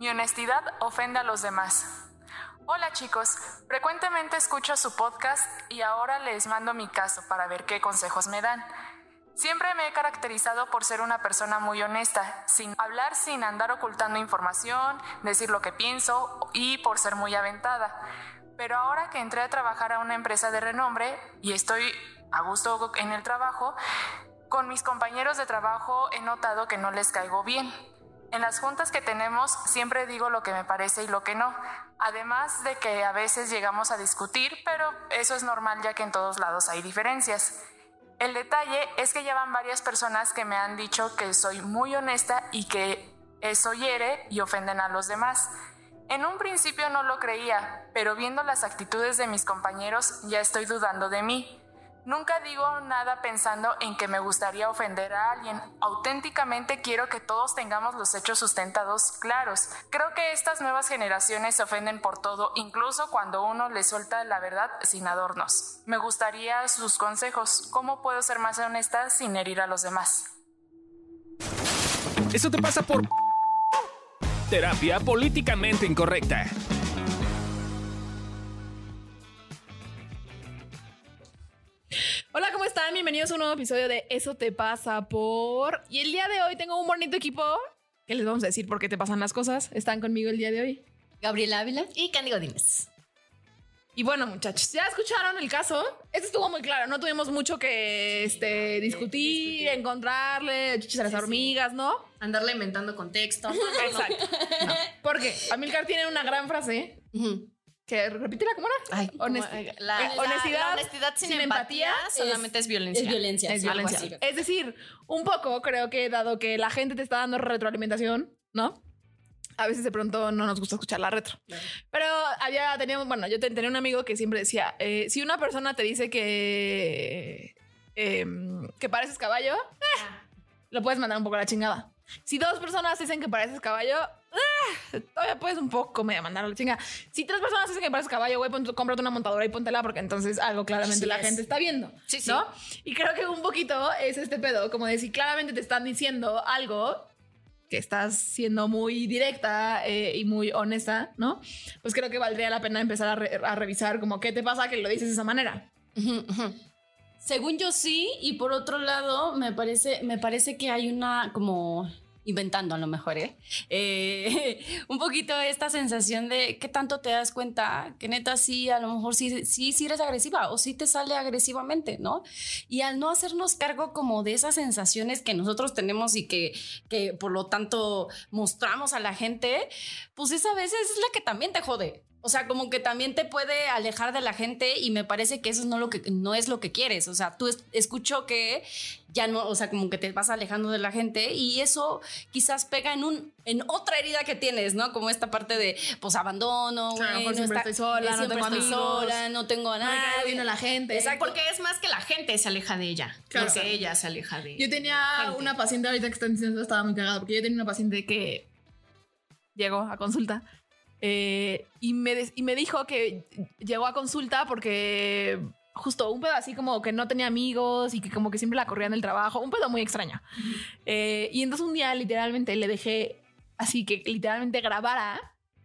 Mi honestidad ofende a los demás. Hola chicos, frecuentemente escucho su podcast y ahora les mando mi caso para ver qué consejos me dan. Siempre me he caracterizado por ser una persona muy honesta, sin hablar sin andar ocultando información, decir lo que pienso y por ser muy aventada. Pero ahora que entré a trabajar a una empresa de renombre y estoy a gusto en el trabajo, con mis compañeros de trabajo he notado que no les caigo bien. En las juntas que tenemos siempre digo lo que me parece y lo que no, además de que a veces llegamos a discutir, pero eso es normal ya que en todos lados hay diferencias. El detalle es que llevan varias personas que me han dicho que soy muy honesta y que eso hiere y ofenden a los demás. En un principio no lo creía, pero viendo las actitudes de mis compañeros ya estoy dudando de mí. Nunca digo nada pensando en que me gustaría ofender a alguien. Auténticamente quiero que todos tengamos los hechos sustentados claros. Creo que estas nuevas generaciones se ofenden por todo, incluso cuando uno les suelta la verdad sin adornos. Me gustaría sus consejos. ¿Cómo puedo ser más honesta sin herir a los demás? Eso te pasa por terapia políticamente incorrecta. Hola, ¿cómo están? Bienvenidos a un nuevo episodio de Eso te pasa por... Y el día de hoy tengo un bonito equipo que les vamos a decir por qué te pasan las cosas. Están conmigo el día de hoy. Gabriela Ávila y Candy Godínez. Y bueno, muchachos, ya escucharon el caso. Este estuvo muy claro. No tuvimos mucho que este, discutir, encontrarle chichis a las hormigas, ¿no? Andarle inventando contexto. Exacto. No. Porque Amilcar tiene una gran frase que repítela cómo era. Ay, Honest- como, eh, eh, la, honestidad, la honestidad sin, sin empatía, empatía solamente es, violencia. es violencia. es algo violencia. así. Es decir, un poco creo que dado que la gente te está dando retroalimentación, ¿no? A veces de pronto no nos gusta escuchar la retro. Pero había, teníamos, bueno, yo te- tenía un amigo que siempre decía, eh, si una persona te dice que, em, que pareces caballo, eh, lo puedes mandar un poco a la chingada. Si dos personas dicen que pareces caballo, todavía puedes un poco medio mandar a la chingada. Si tres personas dicen que pareces caballo, güey, pon- cómprate una montadora y póntela porque entonces algo claramente la es. gente está viendo. Sí, sí. ¿no? Y creo que un poquito es este pedo, como de si claramente te están diciendo algo que estás siendo muy directa eh, y muy honesta, ¿no? Pues creo que valdría la pena empezar a, re- a revisar como qué te pasa que lo dices de esa manera. Según yo sí, y por otro lado, me parece, me parece que hay una como inventando a lo mejor, ¿eh? Eh, un poquito esta sensación de qué tanto te das cuenta que neta sí, a lo mejor sí, sí, sí eres agresiva o sí te sale agresivamente, ¿no? Y al no hacernos cargo como de esas sensaciones que nosotros tenemos y que, que por lo tanto mostramos a la gente, pues esa vez es la que también te jode. O sea, como que también te puede alejar de la gente y me parece que eso no, lo que, no es lo que quieres. O sea, tú es- escucho que ya no, o sea, como que te vas alejando de la gente y eso quizás pega en un en otra herida que tienes, ¿no? Como esta parte de pues abandono, Claro, mejor siempre estoy sola, eh, no tengo estoy amigos, sola, no tengo a No nadie. bien a la gente. Exacto. Porque es más que la gente se aleja de ella. Claro. No que ella se aleja de Yo tenía gente. una paciente ahorita que están diciendo estaba muy cagada porque yo tenía una paciente que llegó a consulta eh, y, me y me dijo que llegó a consulta porque justo un pedo así como que no tenía amigos y que como que siempre la corrían del trabajo, un pedo muy extraño. Eh, y entonces un día literalmente le dejé así que literalmente grabara,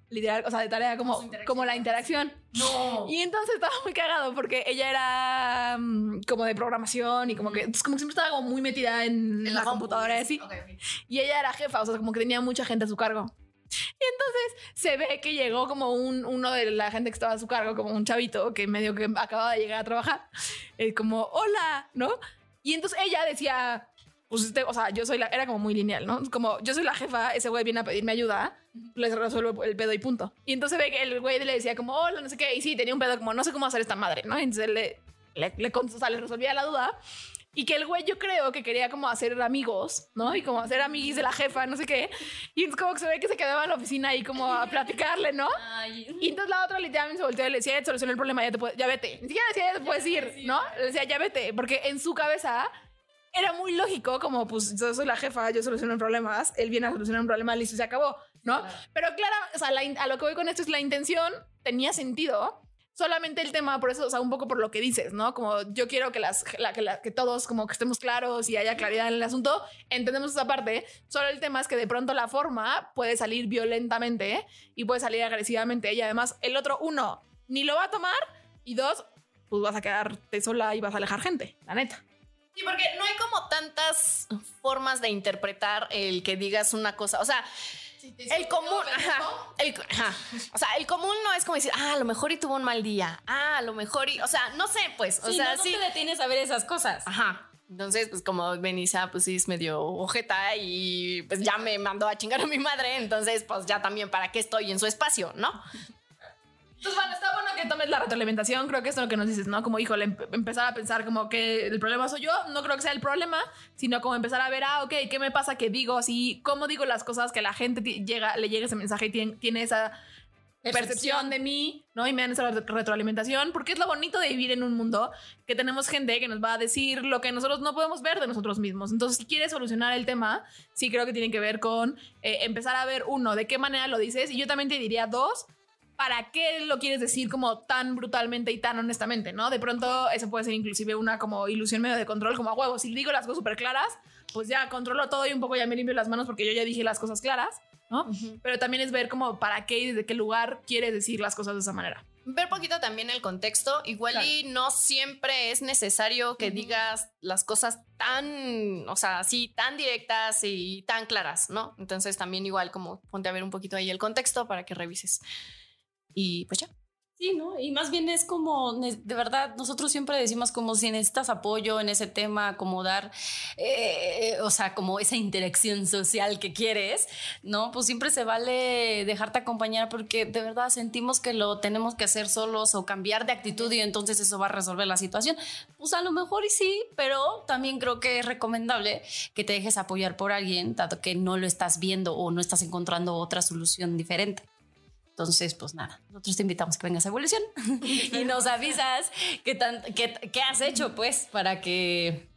literal, o sea, de tarea como, como la interacción. No. Y entonces estaba muy cagado porque ella era mm, como de programación y como que, entonces como que siempre estaba como muy metida en, la, computadora y así. Ok, ok. Y ella era jefa, o sea, como que tenía mucha gente a su cargo. Y entonces se ve que llegó como un, uno de la gente que estaba a su cargo, como un chavito que medio que acababa de llegar a trabajar, eh, como, hola, ¿no? Y entonces ella decía, pues este, o sea, yo soy la, era como muy lineal, ¿no? Como yo soy la jefa, ese güey viene a pedirme ayuda, les resuelvo el pedo y punto. Y entonces ve que el güey le decía como, hola, no sé qué, y sí, tenía un pedo como, no sé cómo hacer esta madre, ¿no? Entonces le, le, le, o sea, le resolvía la duda. Y que el güey yo creo que quería como hacer amigos, ¿no? Y como hacer amiguis de la jefa, no sé qué. Y entonces como que se ve que se quedaba en la oficina ahí como a platicarle, ¿no? Y entonces la otra literalmente se volteó y le decía, solucioné el problema, ya, te puedes- ya vete. Ni siquiera decía, ya te puedes ir, ¿no? Le decía, ya vete. Porque en su cabeza era muy lógico, como pues yo soy la jefa, yo soluciono problemas, él viene a solucionar un problema, listo, se acabó, ¿no? Pero claro, o sea, la a lo que voy con esto es la intención tenía sentido, solamente el tema, por eso, o sea, un poco por lo que dices, ¿no? Como yo quiero que, las, la- que, la- que todos como que estemos claros y haya claridad en el asunto, entendemos esa parte, solo el tema es que de pronto la forma puede salir violentamente y puede salir agresivamente y además el otro, uno, ni lo va a tomar y dos, pues vas a quedarte sola y vas a alejar gente, la neta. Sí, porque no hay como tantas formas de interpretar el que digas una cosa. O sea, el común, ajá, el, ajá. o sea, el común no es como decir, ah, a lo mejor y tuvo un mal día, ah, a lo mejor y, o sea, no sé, pues, o Sí, sea, no, sí, no te detienes a ver esas cosas. ajá. Entonces, pues como Benisa, pues sí es medio ojeta y pues ya me mandó a chingar a mi madre, entonces pues ya también para qué estoy en su espacio, ¿no? Entonces, bueno, está bueno que tomes la retroalimentación. Creo que es lo que nos dices, ¿no? Como, híjole, em- empezar a pensar como que el problema soy yo. No creo que sea el problema, sino como empezar a ver, ah, ok, ¿qué me pasa que digo así? ¿Cómo digo las cosas que la gente llega, le llega ese mensaje y tiene, tiene esa percepción. de mí, ¿no? Y me dan esa re- retroalimentación, porque es lo bonito de vivir en un mundo que tenemos gente que nos va a decir lo que nosotros no podemos ver de nosotros mismos. Entonces, si quieres solucionar el tema, sí creo que tiene que ver con eh, empezar a ver, uno, de qué manera lo dices, y yo también te diría, dos, ¿para qué lo quieres decir como tan brutalmente y tan honestamente, no? De pronto eso puede ser inclusive una como ilusión medio de control, como a huevo, si digo las cosas súper claras, pues ya controlo todo y un poco ya me limpio las manos porque yo ya dije las cosas claras, ¿no? Pero también es ver como para qué y desde qué lugar quieres decir las cosas de esa manera. Ver poquito también el contexto. Igual y no siempre es necesario que digas las cosas tan, o sea, así, tan directas y tan claras, ¿no? Entonces también igual como ponte a ver un poquito ahí el contexto para que revises. Y pues ya. Sí, ¿no? Y más bien es como, de verdad, nosotros siempre decimos como si necesitas apoyo en ese tema, como dar, eh, o sea, como esa interacción social que quieres, ¿no? Pues siempre se vale dejarte acompañar porque de verdad sentimos que lo tenemos que hacer solos o cambiar de actitud y entonces eso va a resolver la situación. Pues a lo mejor y sí, pero también creo que es recomendable que te dejes apoyar por alguien, dado que no lo estás viendo o no estás encontrando otra solución diferente. Entonces, pues nada, nosotros te invitamos que vengas a Evolución y nos avisas qué, tan, qué, qué has hecho, pues, para que,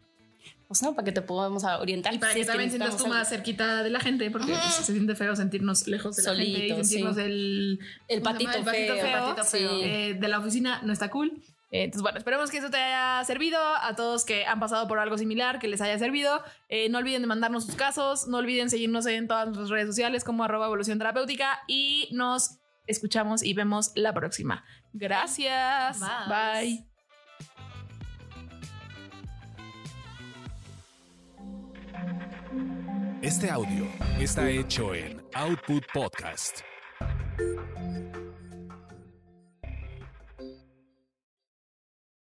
pues no, para que te podamos orientar. Y para si que también sientas tú más cerquita de la gente, porque pues, se siente feo sentirnos lejos de la gente y sentirnos sí. el, El ¿cómo se patito llama? feo, el patito patito feo, feo. eh, de la oficina. No está cool. Eh, Entonces, bueno, esperemos que eso te haya servido. A todos que han pasado por algo similar, que les haya servido. Eh, no olviden de mandarnos sus casos. No olviden seguirnos en todas nuestras redes sociales como arroba evolución terapéutica. Y nos escuchamos y vemos la próxima. Gracias. Bye. Bye. Este audio está hecho en Output Podcast.